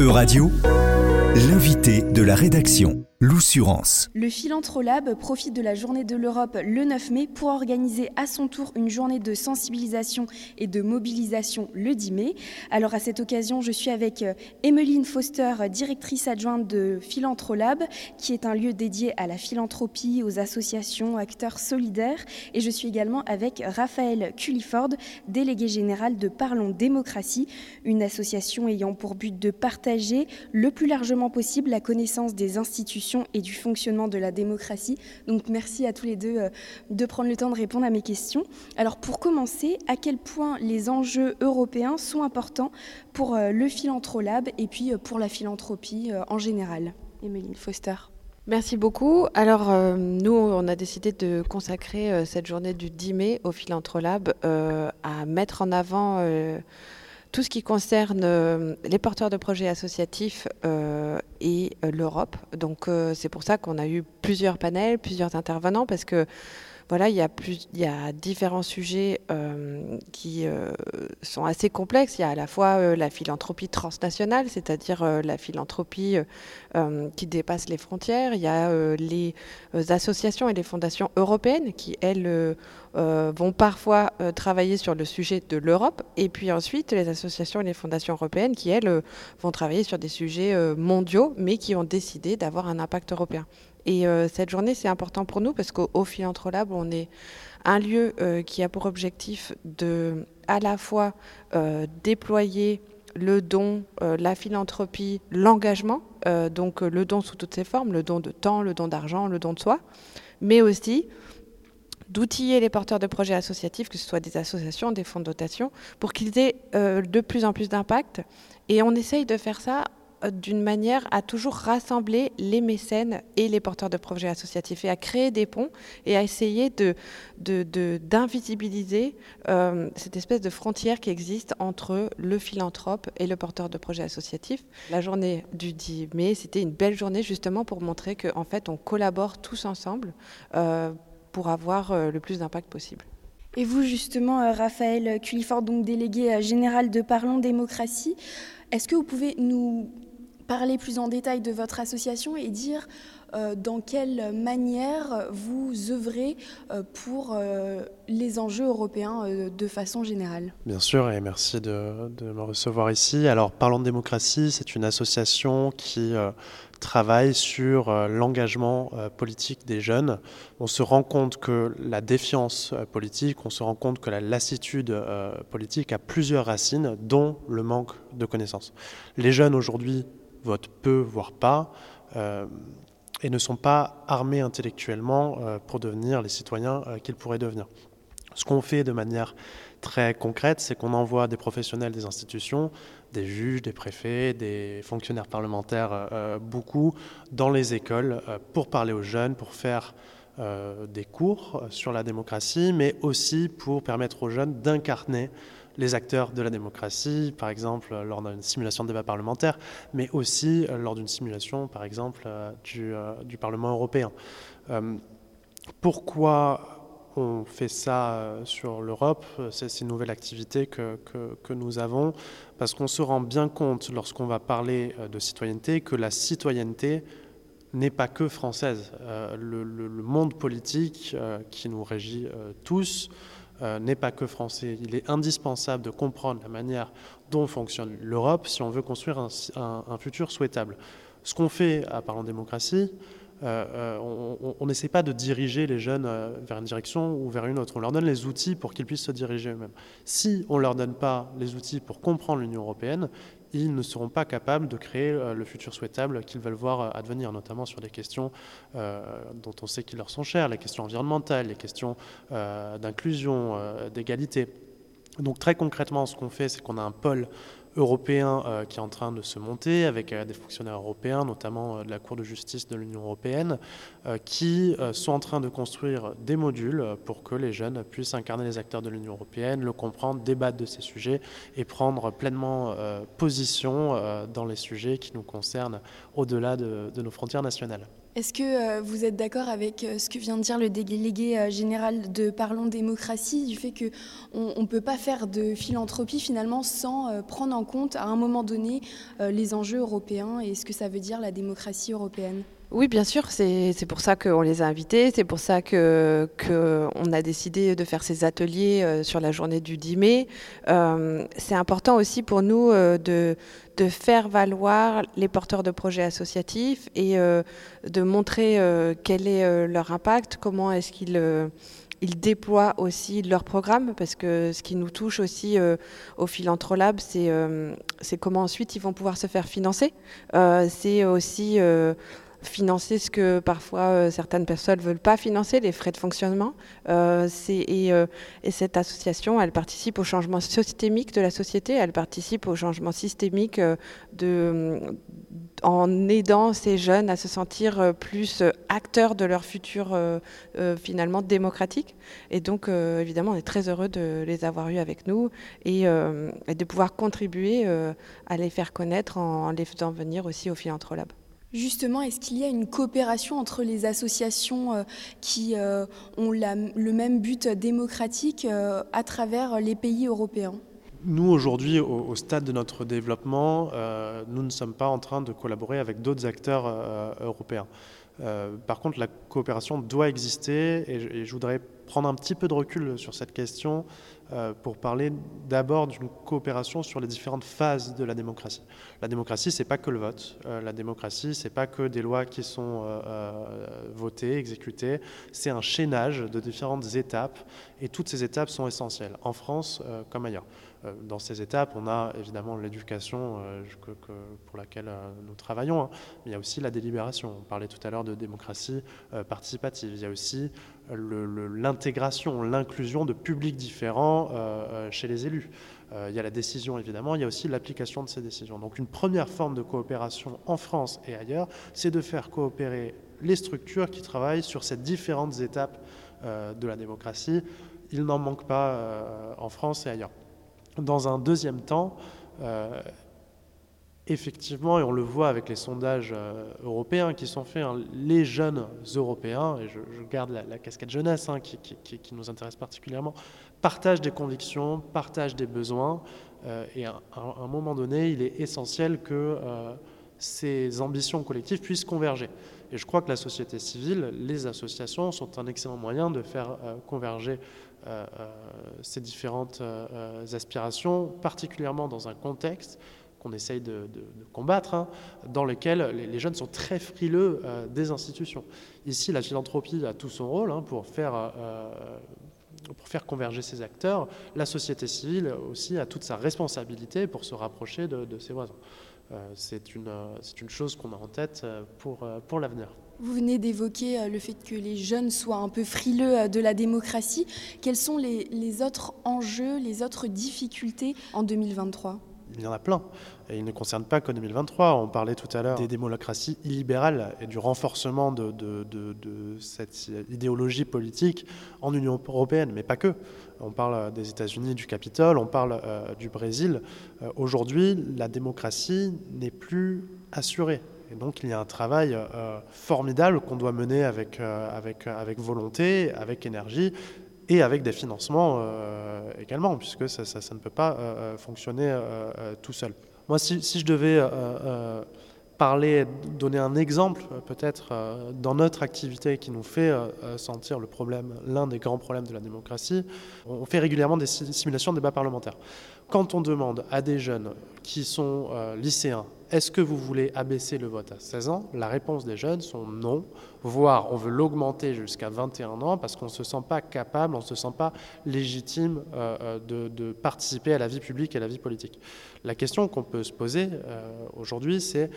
E-Radio, l'invité de la rédaction. L'Oussurance. Le Philantrolab profite de la journée de l'Europe le 9 mai pour organiser à son tour une journée de sensibilisation et de mobilisation le 10 mai. Alors à cette occasion, je suis avec Emmeline Foster, directrice adjointe de Philantrolab, qui est un lieu dédié à la philanthropie, aux associations, acteurs solidaires. Et je suis également avec Raphaël Culliford, délégué général de Parlons Démocratie, une association ayant pour but de partager le plus largement possible la connaissance des institutions et du fonctionnement de la démocratie. Donc merci à tous les deux euh, de prendre le temps de répondre à mes questions. Alors pour commencer, à quel point les enjeux européens sont importants pour euh, le Philanthrolab et puis euh, pour la philanthropie en général? Emeline Foster. Merci beaucoup. Alors, nous, on a décidé de consacrer cette journée du 10 mai au Philanthrolab à mettre en avant tout ce qui concerne euh, les porteurs de projets associatifs euh, et euh, l'Europe. Donc c'est pour ça qu'on a eu plusieurs panels, plusieurs intervenants, parce que voilà, il y a, différents sujets qui sont assez complexes. Il y a à la fois la philanthropie transnationale, c'est-à-dire la philanthropie qui dépasse les frontières. Il y a les associations et les fondations européennes qui, elles, euh, vont parfois euh, travailler sur le sujet de l'Europe, et puis ensuite les associations et les fondations européennes qui, elles, euh, vont travailler sur des sujets mondiaux, mais qui ont décidé d'avoir un impact européen. Et cette journée, c'est important pour nous parce qu'au Philantrolab, on est un lieu qui a pour objectif de à la fois déployer le don, la philanthropie, l'engagement, donc le don sous toutes ses formes, le don de temps, le don d'argent, le don de soi, mais aussi d'outiller les porteurs de projets associatifs, que ce soit des associations, des fonds de dotation, pour qu'ils aient euh, de plus en plus d'impact. Et on essaye de faire ça euh, d'une manière à toujours rassembler les mécènes et les porteurs de projets associatifs et à créer des ponts et à essayer de, d'invisibiliser euh, cette espèce de frontière qui existe entre le philanthrope et le porteur de projets associatifs. La journée du 10 mai, c'était une belle journée justement pour montrer qu'en fait on collabore tous ensemble pour avoir euh, le plus d'impact possible. Et vous, justement, euh, Raphaël Cullifort, donc délégué euh, général de Parlons Démocratie, est-ce que vous pouvez nous parler plus en détail de votre association et dire dans quelle manière vous œuvrez pour les enjeux européens de façon générale Bien sûr, et merci de, de me recevoir ici. Alors, Parlons de démocratie, c'est une association qui travaille sur euh, l'engagement euh, politique des jeunes. On se rend compte que la défiance euh, politique, on se rend compte que la lassitude politique a plusieurs racines, dont le manque de connaissances. Les jeunes aujourd'hui votent peu, voire pas, et ne sont pas armés intellectuellement pour devenir les citoyens qu'ils pourraient devenir. Ce qu'on fait de manière très concrète, c'est qu'on envoie des professionnels des institutions, des juges, des préfets, des fonctionnaires parlementaires, euh, euh, beaucoup, dans les écoles euh, pour parler aux jeunes, pour faire des cours sur la démocratie, mais aussi pour permettre aux jeunes d'incarner les acteurs de la démocratie, par exemple lors d'une simulation de débat parlementaire, mais aussi lors d'une simulation, par exemple, du, du Parlement européen. pourquoi on fait ça euh, sur l'Europe, c'est une nouvelle activité que, que, nous avons, parce qu'on se rend bien compte lorsqu'on va parler euh, de citoyenneté que la citoyenneté n'est pas que française. Euh, le, monde politique qui nous régit tous n'est pas que français. Il est indispensable de comprendre la manière dont fonctionne l'Europe si on veut construire un, futur souhaitable. Ce qu'on fait à Parlons démocratie, euh, euh, on n'essaie pas de diriger les jeunes euh, vers une direction ou vers une autre. On leur donne les outils pour qu'ils puissent se diriger eux-mêmes. Si on ne leur donne pas les outils pour comprendre l'Union européenne, ils ne seront pas capables de créer le futur souhaitable qu'ils veulent voir advenir, notamment sur des questions dont on sait qu'ils leur sont chères, les questions environnementales, les questions d'inclusion, d'égalité. Donc très concrètement, ce qu'on fait, c'est qu'on a un pôle européen euh, qui est en train de se monter avec euh, des fonctionnaires européens, notamment euh, de la Cour de justice de l'Union européenne, qui sont en train de construire des modules pour que les jeunes puissent incarner les acteurs de l'Union européenne, le comprendre, débattre de ces sujets et prendre pleinement position dans les sujets qui nous concernent au-delà de nos frontières nationales. Est-ce que euh, vous êtes d'accord avec euh, ce que vient de dire le délégué euh, général de Parlons démocratie, du fait qu'on ne peut pas faire de philanthropie finalement sans prendre en compte à un moment donné les enjeux européens et ce que ça veut dire la démocratie européenne? Oui, bien sûr, c'est pour ça qu'on les a invités, c'est pour ça qu'on a décidé de faire ces ateliers sur la journée du 10 mai. c'est important aussi pour nous de, de faire valoir les porteurs de projets associatifs et euh, de montrer euh, quel est euh, leur impact, comment est-ce qu'ils ils déploient aussi leur programme, parce que ce qui nous touche aussi au Philantrolab, c'est c'est comment ensuite ils vont pouvoir se faire financer. c'est aussi financer ce que parfois euh, certaines personnes ne veulent pas financer, les frais de fonctionnement. Euh, et, euh, et, cette association, elle participe au changement systémique de la société, elle participe au changement systémique en aidant ces jeunes à se sentir plus acteurs de leur futur finalement démocratique. Et donc, évidemment, on est très heureux de les avoir eus avec nous et, de pouvoir contribuer à les faire connaître en les faisant venir aussi au Philantrolab. Justement, est-ce qu'il y a une coopération entre les associations euh, qui euh, ont le même but démocratique euh, à travers les pays européens? Nous, aujourd'hui, au, stade de notre développement, nous ne sommes pas en train de collaborer avec d'autres acteurs européens. Par contre, la coopération doit exister et je voudrais prendre un petit peu de recul sur cette question euh, pour parler d'abord d'une coopération sur les différentes phases de la démocratie. La démocratie, c'est pas que le vote. Euh, la démocratie, c'est pas que des lois qui sont euh, votées, exécutées. C'est un chaînage de différentes étapes et toutes ces étapes sont essentielles en France comme ailleurs. Euh, dans ces étapes, on a évidemment l'éducation euh, pour laquelle euh, nous travaillons, hein. mais il y a aussi la délibération. On parlait tout à l'heure de démocratie participative. Il y a aussi l'intégration, l'inclusion de publics différents chez les élus. il y a la décision, évidemment, il y a aussi l'application de ces décisions. Donc une première forme de coopération en France et ailleurs, c'est de faire coopérer les structures qui travaillent sur ces différentes étapes de la démocratie. Il n'en manque pas en France et ailleurs. Dans un deuxième temps, euh, effectivement, et on le voit avec les sondages euh, européens qui sont faits, hein, les jeunes européens, et je, garde la, casquette jeunesse hein, qui, nous intéresse particulièrement, partagent des convictions, partagent des besoins, euh, et à, un moment donné, il est essentiel que ces ambitions collectives puissent converger. Et je crois que la société civile, les associations sont un excellent moyen de faire converger ces différentes euh, aspirations, particulièrement dans un contexte qu'on essaye de, combattre, hein, dans lequel les, jeunes sont très frileux des institutions. Ici, la philanthropie a tout son rôle hein, pour faire pour faire converger ces acteurs, la société civile aussi a toute sa responsabilité pour se rapprocher de, de ses voisins. C'est une, une, chose qu'on a en tête pour, pour l'avenir. Vous venez d'évoquer euh, le fait que les jeunes soient un peu frileux euh, de la démocratie. Quels sont les, autres enjeux, les autres difficultés en 2023 il y en a plein. Et ils ne concernent pas que 2023. On parlait tout à l'heure des démocraties illibérales et du renforcement de, cette idéologie politique en Union européenne, mais pas que. On parle des États-Unis, du Capitole, on parle euh, du Brésil. Aujourd'hui, la démocratie n'est plus assurée. Et donc il y a un travail euh, formidable qu'on doit mener avec, euh, avec, avec volonté, avec énergie et avec des financements euh, également, puisque ça, ne peut pas fonctionner tout seul. Moi, si, si je devais parler, donner un exemple peut-être dans notre activité qui nous fait sentir le problème, l'un des grands problèmes de la démocratie, on fait régulièrement des simulations de débats parlementaires. Quand on demande à des jeunes qui sont lycéens, est-ce que vous voulez abaisser le vote à 16 ans? La réponse des jeunes sont non, voire on veut l'augmenter jusqu'à 21 ans parce qu'on ne se sent pas capable, on ne se sent pas légitime euh, euh, de, participer à la vie publique et à la vie politique. La question qu'on peut se poser euh, aujourd'hui, c'est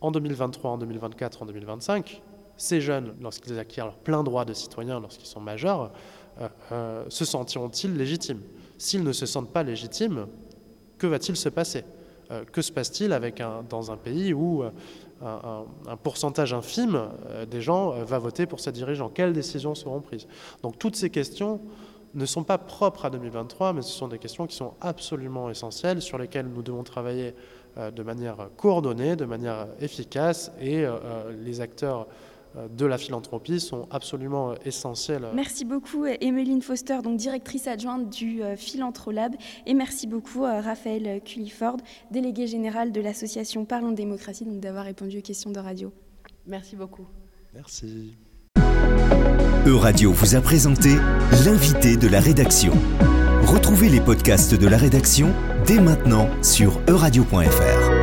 en 2023, en 2024, en 2025, ces jeunes, lorsqu'ils acquièrent leur plein droit de citoyen, lorsqu'ils sont majeurs, se sentiront-ils légitimes? S'ils ne se sentent pas légitimes, que va-t-il se passer? Que se passe-t-il avec un, dans un pays où euh, un, pourcentage infime euh, des gens va voter pour ses dirigeants Quelles décisions seront prises? Donc toutes ces questions ne sont pas propres à 2023, mais ce sont des questions qui sont absolument essentielles, sur lesquelles nous devons travailler de manière coordonnée, de manière efficace, et les acteurs de la philanthropie sont absolument essentiels. Merci beaucoup Emeline Foster, donc directrice adjointe du Philanthrolab, et merci beaucoup Raphaël Culliford, délégué général de l'association Parlons démocratie, d'avoir répondu aux questions de radio. Merci beaucoup. Merci. Euradio vous a présenté l'invité de la rédaction. Retrouvez les podcasts de la rédaction dès maintenant sur euradio.fr.